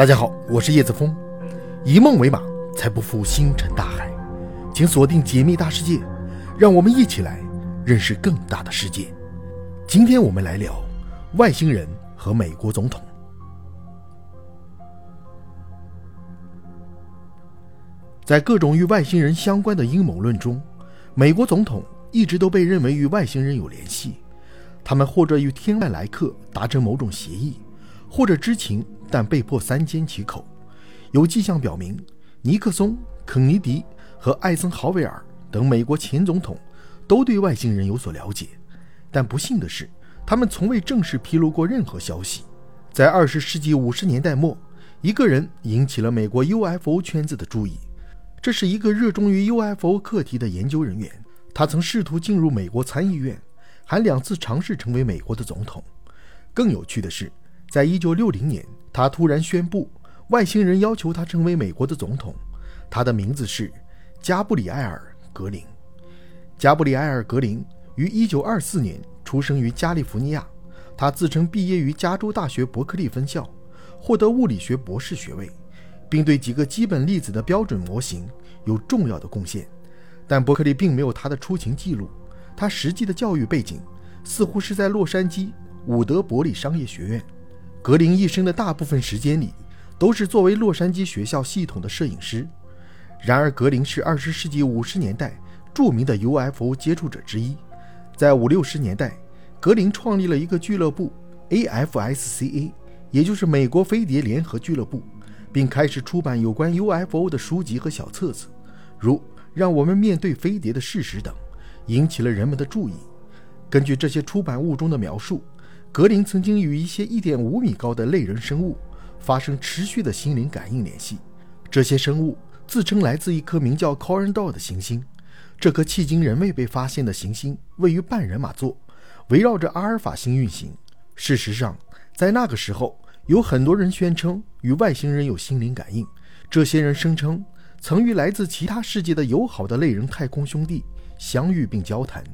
大家好，我是叶子峰。以梦为马，才不负星辰大海。请锁定《解密大世界》，让我们一起来认识更大的世界。今天我们来聊外星人和美国总统。在各种与外星人相关的阴谋论中，美国总统一直都被认为与外星人有联系。他们或者与天外来客达成某种协议，或者知情。但被迫三缄其口。有迹象表明，尼克松、肯尼迪和艾森豪威尔等美国前总统都对外星人有所了解。但不幸的是，他们从未正式披露过任何消息。在二十世纪五十年代末，一个人引起了美国 UFO 圈子的注意。这是一个热衷于 UFO 课题的研究人员，他曾试图进入美国参议院，还两次尝试成为美国的总统。更有趣的是，在一九六零年。他突然宣布，外星人要求他成为美国的总统。他的名字是加布里埃尔·格林。加布里埃尔·格林于1924年出生于加利福尼亚。他自称毕业于加州大学伯克利分校，获得物理学博士学位，并对几个基本粒子的标准模型有重要的贡献。但伯克利并没有他的出勤记录。他实际的教育背景似乎是在洛杉矶伍德伯里商业学院。格林一生的大部分时间里，都是作为洛杉矶学校系统的摄影师。然而，格林是二十世纪五十年代著名的 UFO 接触者之一。在五六十年代，格林创立了一个俱乐部 AFSCA，也就是美国飞碟联合俱乐部，并开始出版有关 UFO 的书籍和小册子，如《让我们面对飞碟的事实》等，引起了人们的注意。根据这些出版物中的描述。格林曾经与一些1.5米高的类人生物发生持续的心灵感应联系。这些生物自称来自一颗名叫 Corendor 的行星。这颗迄今仍未被发现的行星位于半人马座，围绕着阿尔法星运行。事实上，在那个时候，有很多人宣称与外星人有心灵感应。这些人声称曾与来自其他世界的友好的类人太空兄弟相遇并交谈，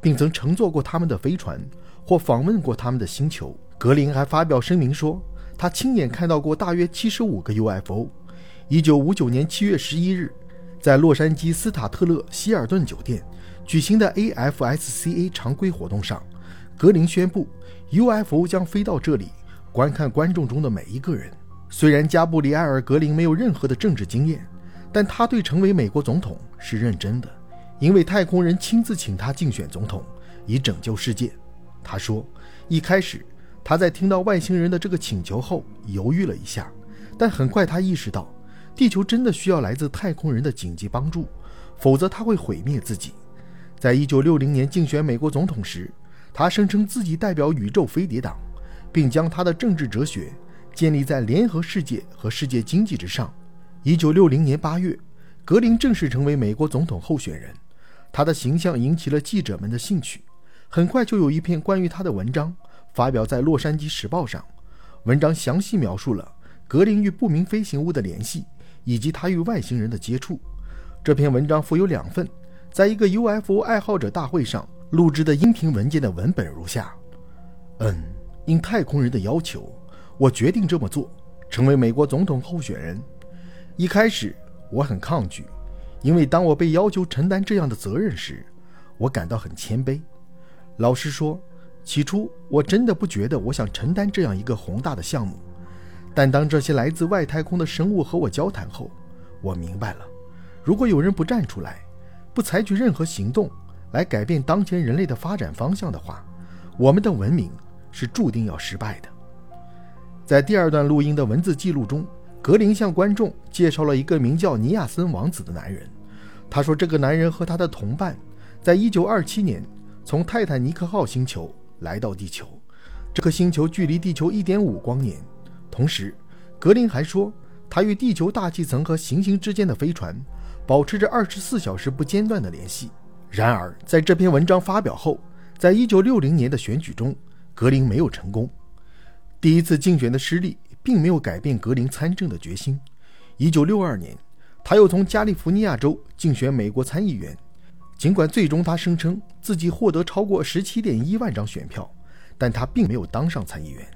并曾乘坐过他们的飞船。或访问过他们的星球。格林还发表声明说，他亲眼看到过大约七十五个 UFO。一九五九年七月十一日，在洛杉矶斯塔特勒希尔顿酒店举行的 AFSCA 常规活动上，格林宣布 UFO 将飞到这里观看观众中的每一个人。虽然加布里埃尔·格林没有任何的政治经验，但他对成为美国总统是认真的，因为太空人亲自请他竞选总统，以拯救世界。他说：“一开始，他在听到外星人的这个请求后犹豫了一下，但很快他意识到，地球真的需要来自太空人的紧急帮助，否则他会毁灭自己。”在一九六零年竞选美国总统时，他声称自己代表宇宙飞碟党，并将他的政治哲学建立在联合世界和世界经济之上。一九六零年八月，格林正式成为美国总统候选人，他的形象引起了记者们的兴趣。很快就有一篇关于他的文章发表在《洛杉矶时报》上，文章详细描述了格林与不明飞行物的联系以及他与外星人的接触。这篇文章附有两份在一个 UFO 爱好者大会上录制的音频文件的文本如下：嗯，应太空人的要求，我决定这么做，成为美国总统候选人。一开始我很抗拒，因为当我被要求承担这样的责任时，我感到很谦卑。老实说，起初我真的不觉得我想承担这样一个宏大的项目。但当这些来自外太空的生物和我交谈后，我明白了：如果有人不站出来，不采取任何行动来改变当前人类的发展方向的话，我们的文明是注定要失败的。在第二段录音的文字记录中，格林向观众介绍了一个名叫尼亚森王子的男人。他说，这个男人和他的同伴，在1927年。从泰坦尼克号星球来到地球，这颗星球距离地球一点五光年。同时，格林还说，他与地球大气层和行星之间的飞船保持着二十四小时不间断的联系。然而，在这篇文章发表后，在一九六零年的选举中，格林没有成功。第一次竞选的失利并没有改变格林参政的决心。一九六二年，他又从加利福尼亚州竞选美国参议员。尽管最终他声称自己获得超过十七点一万张选票，但他并没有当上参议员。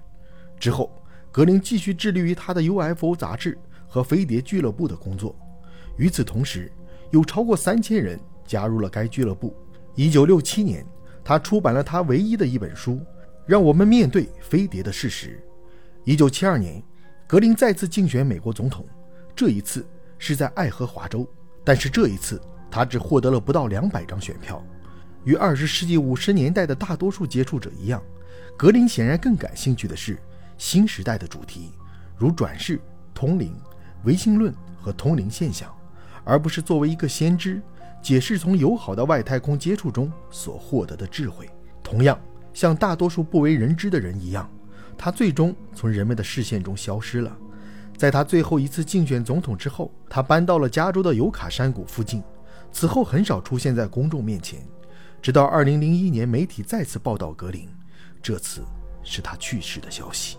之后，格林继续致力于他的 UFO 杂志和飞碟俱乐部的工作。与此同时，有超过三千人加入了该俱乐部。一九六七年，他出版了他唯一的一本书《让我们面对飞碟的事实》。一九七二年，格林再次竞选美国总统，这一次是在爱荷华州，但是这一次他只获得了不到两百张选票。与二十世纪五十年代的大多数接触者一样，格林显然更感兴趣的是新时代的主题，如转世、通灵、唯心论和通灵现象，而不是作为一个先知解释从友好的外太空接触中所获得的智慧。同样，像大多数不为人知的人一样。他最终从人们的视线中消失了。在他最后一次竞选总统之后，他搬到了加州的尤卡山谷附近，此后很少出现在公众面前。直到2001年，媒体再次报道格林，这次是他去世的消息。